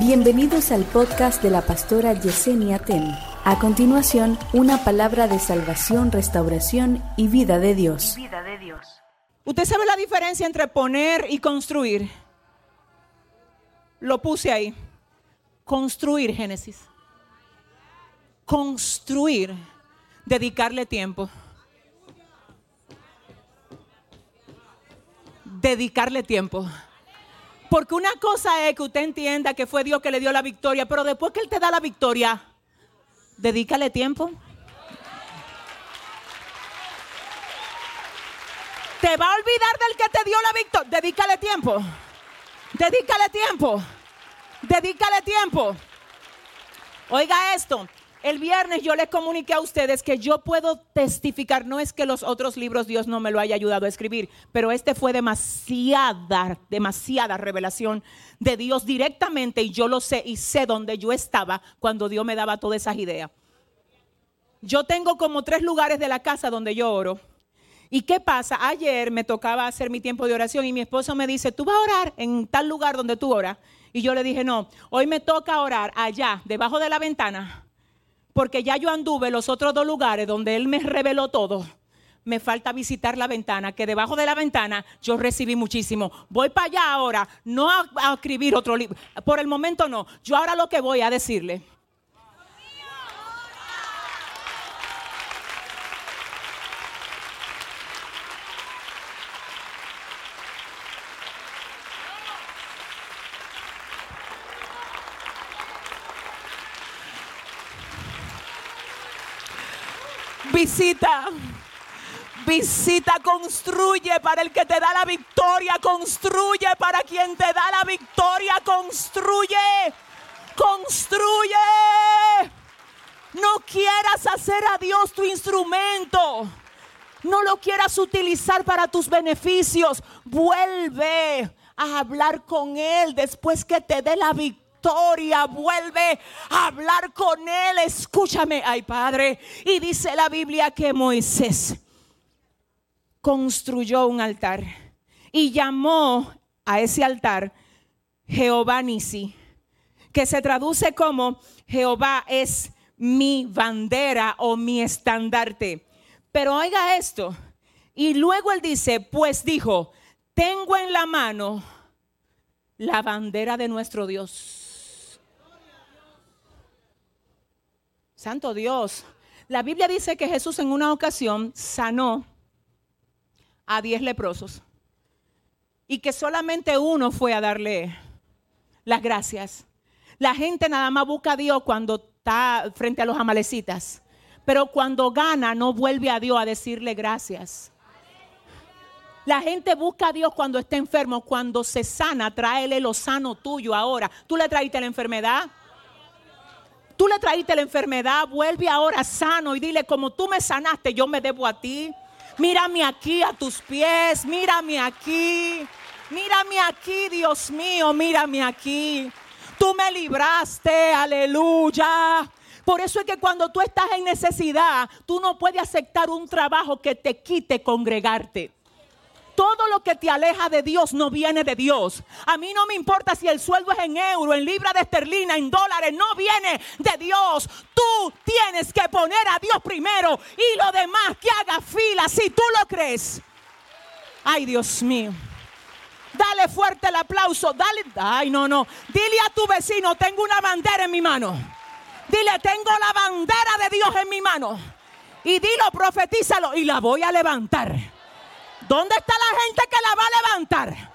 Bienvenidos al podcast de la pastora Yesenia Ten. A continuación, una palabra de salvación, restauración y vida de Dios. vida de Dios. ¿Usted sabe la diferencia entre poner y construir? Lo puse ahí. Construir, Génesis. Construir. Dedicarle tiempo. Dedicarle tiempo. Porque una cosa es que usted entienda que fue Dios que le dio la victoria, pero después que Él te da la victoria, dedícale tiempo. Te va a olvidar del que te dio la victoria. Dedícale tiempo. Dedícale tiempo. Dedícale tiempo. Oiga esto. El viernes yo les comuniqué a ustedes que yo puedo testificar, no es que los otros libros Dios no me lo haya ayudado a escribir, pero este fue demasiada, demasiada revelación de Dios directamente y yo lo sé y sé dónde yo estaba cuando Dios me daba todas esas ideas. Yo tengo como tres lugares de la casa donde yo oro. ¿Y qué pasa? Ayer me tocaba hacer mi tiempo de oración y mi esposo me dice, tú vas a orar en tal lugar donde tú oras. Y yo le dije, no, hoy me toca orar allá, debajo de la ventana porque ya yo anduve los otros dos lugares donde Él me reveló todo. Me falta visitar la ventana, que debajo de la ventana yo recibí muchísimo. Voy para allá ahora, no a, a escribir otro libro. Por el momento no. Yo ahora lo que voy a decirle. Visita. Visita, construye para el que te da la victoria, construye para quien te da la victoria, construye, construye. No quieras hacer a Dios tu instrumento. No lo quieras utilizar para tus beneficios. Vuelve a hablar con Él después que te dé la victoria vuelve a hablar con él. Escúchame, ay Padre. Y dice la Biblia que Moisés construyó un altar y llamó a ese altar Jehová Nisi, que se traduce como Jehová es mi bandera o mi estandarte. Pero oiga esto. Y luego él dice, pues dijo, tengo en la mano la bandera de nuestro Dios. Santo Dios. La Biblia dice que Jesús en una ocasión sanó a diez leprosos y que solamente uno fue a darle las gracias. La gente nada más busca a Dios cuando está frente a los amalecitas, pero cuando gana no vuelve a Dios a decirle gracias. La gente busca a Dios cuando está enfermo, cuando se sana, tráele lo sano tuyo ahora. Tú le traíste la enfermedad, Tú le traíste la enfermedad, vuelve ahora sano y dile, como tú me sanaste, yo me debo a ti. Mírame aquí a tus pies, mírame aquí. Mírame aquí, Dios mío, mírame aquí. Tú me libraste, aleluya. Por eso es que cuando tú estás en necesidad, tú no puedes aceptar un trabajo que te quite congregarte todo lo que te aleja de Dios no viene de Dios. A mí no me importa si el sueldo es en euro, en libra de esterlina, en dólares, no viene de Dios. Tú tienes que poner a Dios primero y lo demás que haga fila si tú lo crees. Ay, Dios mío. Dale fuerte el aplauso. Dale. Ay, no, no. Dile a tu vecino, tengo una bandera en mi mano. Dile, tengo la bandera de Dios en mi mano. Y dilo, profetízalo y la voy a levantar. ¿Dónde está la gente que la va a levantar?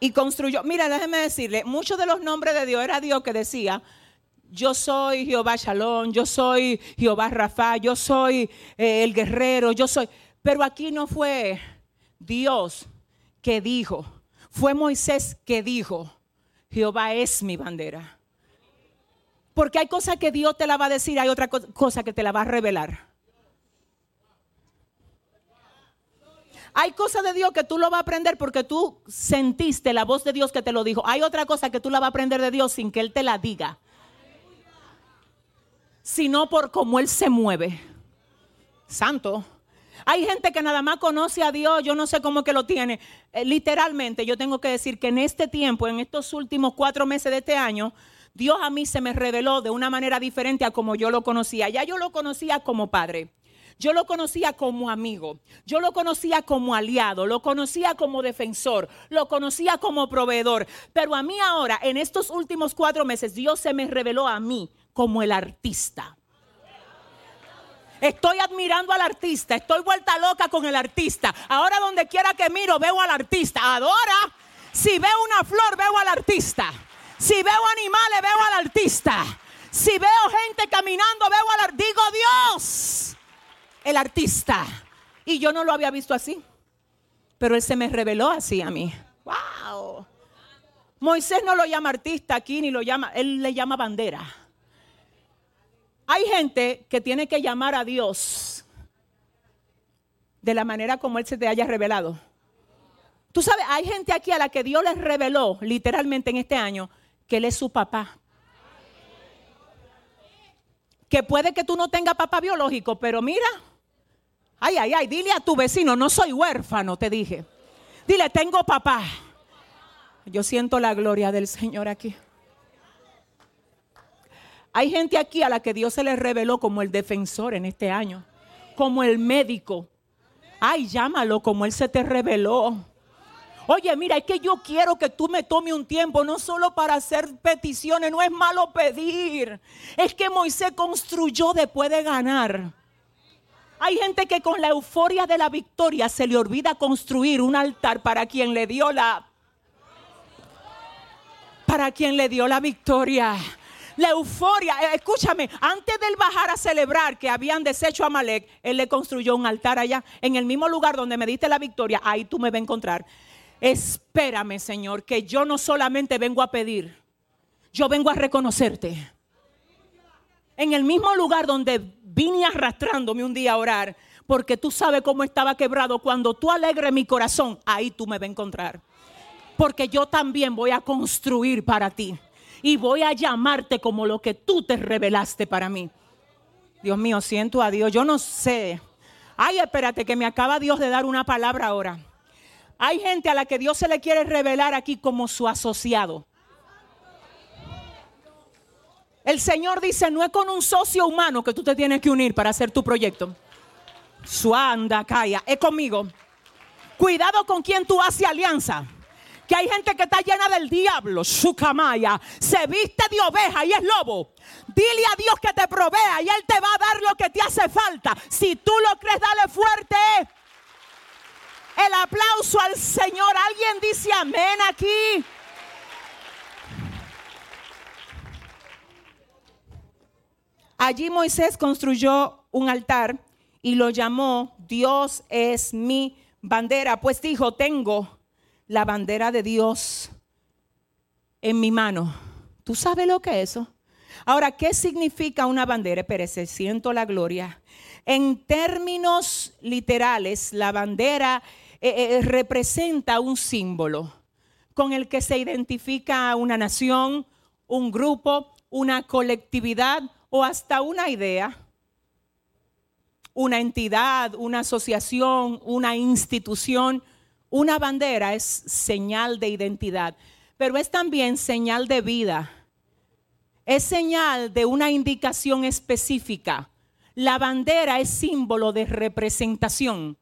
Y construyó, mira, déjeme decirle, muchos de los nombres de Dios era Dios que decía, yo soy Jehová Shalom, yo soy Jehová Rafa, yo soy eh, el guerrero, yo soy... Pero aquí no fue Dios que dijo, fue Moisés que dijo, Jehová es mi bandera. Porque hay cosas que Dios te la va a decir, hay otra cosa que te la va a revelar. Hay cosas de Dios que tú lo vas a aprender porque tú sentiste la voz de Dios que te lo dijo. Hay otra cosa que tú la vas a aprender de Dios sin que Él te la diga. Sino por cómo Él se mueve. Santo. Hay gente que nada más conoce a Dios, yo no sé cómo que lo tiene. Eh, literalmente, yo tengo que decir que en este tiempo, en estos últimos cuatro meses de este año, Dios a mí se me reveló de una manera diferente a como yo lo conocía. Ya yo lo conocía como padre. Yo lo conocía como amigo, yo lo conocía como aliado, lo conocía como defensor, lo conocía como proveedor. Pero a mí ahora, en estos últimos cuatro meses, Dios se me reveló a mí como el artista. Estoy admirando al artista, estoy vuelta loca con el artista. Ahora donde quiera que miro veo al artista. Adora. Si veo una flor veo al artista. Si veo animales veo al artista. Si veo gente caminando veo al artista. Digo Dios, el artista. Y yo no lo había visto así. Pero él se me reveló así a mí. Wow. Moisés no lo llama artista aquí ni lo llama, él le llama bandera. Hay gente que tiene que llamar a Dios de la manera como Él se te haya revelado. Tú sabes, hay gente aquí a la que Dios les reveló literalmente en este año que Él es su papá. Que puede que tú no tengas papá biológico, pero mira, ay, ay, ay, dile a tu vecino, no soy huérfano, te dije. Dile, tengo papá. Yo siento la gloria del Señor aquí. Hay gente aquí a la que Dios se le reveló como el defensor en este año, como el médico. Ay, llámalo como Él se te reveló. Oye, mira, es que yo quiero que tú me tome un tiempo, no solo para hacer peticiones, no es malo pedir. Es que Moisés construyó después de ganar. Hay gente que con la euforia de la victoria se le olvida construir un altar para quien le dio la para quien le dio la victoria la euforia. Eh, escúchame, antes de él bajar a celebrar que habían deshecho a Malek, él le construyó un altar allá, en el mismo lugar donde me diste la victoria. Ahí tú me vas a encontrar. Espérame, Señor, que yo no solamente vengo a pedir, yo vengo a reconocerte. En el mismo lugar donde vine arrastrándome un día a orar, porque tú sabes cómo estaba quebrado. Cuando tú alegres mi corazón, ahí tú me vas a encontrar. Porque yo también voy a construir para ti y voy a llamarte como lo que tú te revelaste para mí. Dios mío, siento a Dios. Yo no sé. Ay, espérate, que me acaba Dios de dar una palabra ahora. Hay gente a la que Dios se le quiere revelar aquí como su asociado. El Señor dice, no es con un socio humano que tú te tienes que unir para hacer tu proyecto. Suanda, calla, es conmigo. Cuidado con quien tú haces alianza que hay gente que está llena del diablo, su camaya, se viste de oveja y es lobo. Dile a Dios que te provea y Él te va a dar lo que te hace falta. Si tú lo crees, dale fuerte. El aplauso al Señor. Alguien dice amén aquí. Allí Moisés construyó un altar y lo llamó Dios es mi bandera. Pues dijo, tengo la bandera de Dios en mi mano. ¿Tú sabes lo que es eso? Ahora, ¿qué significa una bandera? Espérese, siento la gloria. En términos literales, la bandera eh, eh, representa un símbolo con el que se identifica una nación, un grupo, una colectividad o hasta una idea, una entidad, una asociación, una institución una bandera es señal de identidad, pero es también señal de vida. Es señal de una indicación específica. La bandera es símbolo de representación.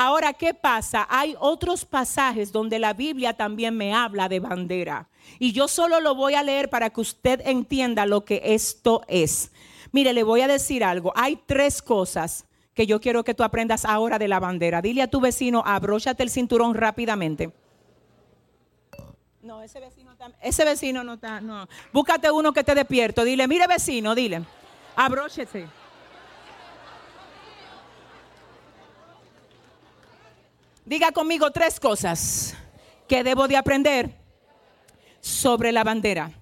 Ahora, ¿qué pasa? Hay otros pasajes donde la Biblia también me habla de bandera. Y yo solo lo voy a leer para que usted entienda lo que esto es. Mire, le voy a decir algo. Hay tres cosas que yo quiero que tú aprendas ahora de la bandera. Dile a tu vecino, abróchate el cinturón rápidamente. No, ese vecino, ese vecino no está, no. Búscate uno que te despierto. Dile, mire vecino, dile, abróchese. Diga conmigo tres cosas que debo de aprender sobre la bandera.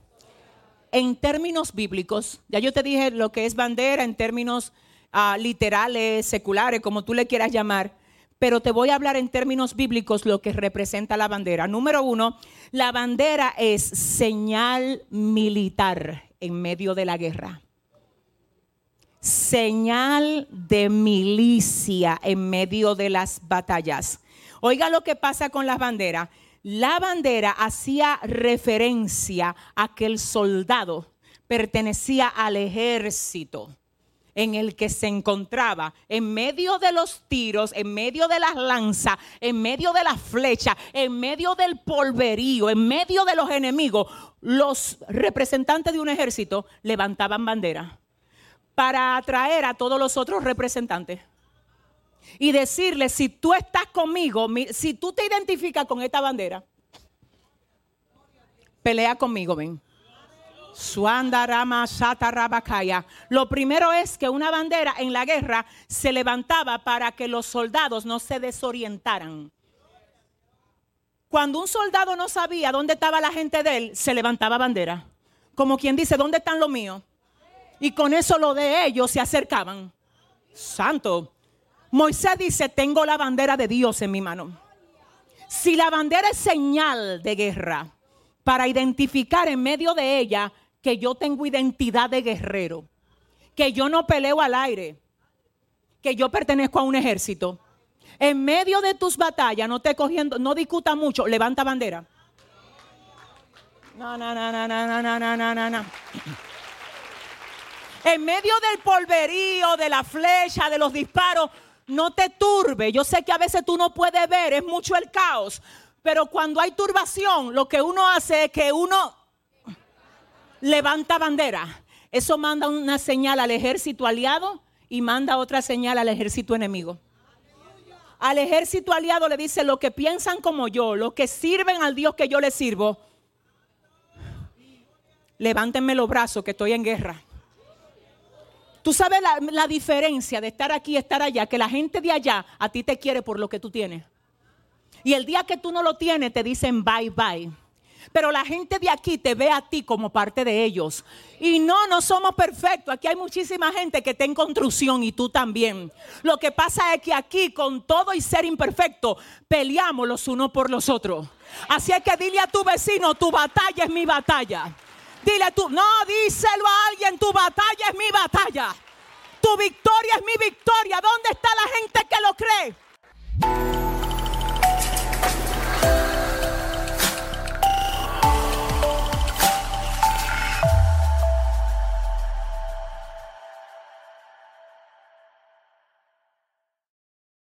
En términos bíblicos, ya yo te dije lo que es bandera en términos literales, seculares, como tú le quieras llamar, pero te voy a hablar en términos bíblicos lo que representa la bandera. Número uno, la bandera es señal militar en medio de la guerra. señal de milicia en medio de las batallas. Oiga lo que pasa con las banderas. La bandera hacía referencia a que el soldado pertenecía al ejército en el que se encontraba, en medio de los tiros, en medio de las lanzas, en medio de las flechas, en medio del polverío, en medio de los enemigos, los representantes de un ejército levantaban bandera para atraer a todos los otros representantes. Y decirle, si tú estás conmigo, si tú te identificas con esta bandera, pelea conmigo, ven. Suanda Rama Sata Rabakaya. Lo primero es que una bandera en la guerra se levantaba para que los soldados no se desorientaran. Cuando un soldado no sabía dónde estaba la gente de él, se levantaba bandera. Como quien dice, ¿dónde están los míos? Y con eso lo de ellos se acercaban. Santo. Moisés dice, tengo la bandera de Dios en mi mano. Si la bandera es señal de guerra, para identificar en medio de ella que yo tengo identidad de guerrero, que yo no peleo al aire, que yo pertenezco a un ejército. En medio de tus batallas, no te cogiendo, no discuta mucho, levanta bandera. No, no, no, no, no, no, no, no, no, no. En medio del polverío, de la flecha, de los disparos, no te turbe. Yo sé que a veces tú no puedes ver, es mucho el caos. Pero cuando hay turbación, lo que uno hace es que uno levanta bandera. Eso manda una señal al ejército aliado y manda otra señal al ejército enemigo. Al ejército aliado le dice, lo que piensan como yo, los que sirven al Dios que yo les sirvo, levántenme los brazos que estoy en guerra. Tú sabes la, diferencia de estar aquí y estar allá, que la gente de allá a ti te quiere por lo que tú tienes. Y el día que tú no lo tienes te dicen bye bye. Pero la gente de aquí te ve a ti como parte de ellos. Y no, no somos perfectos. Aquí hay muchísima gente que está en construcción y tú también. Lo que pasa es que aquí, con todo y ser imperfecto, peleamos los unos por los otros. Así es que dile a tu vecino, tu batalla es mi batalla. Dile tu, no, díselo a alguien, tu batalla es mi batalla. Tu victoria es mi victoria. ¿Dónde está la gente que lo cree?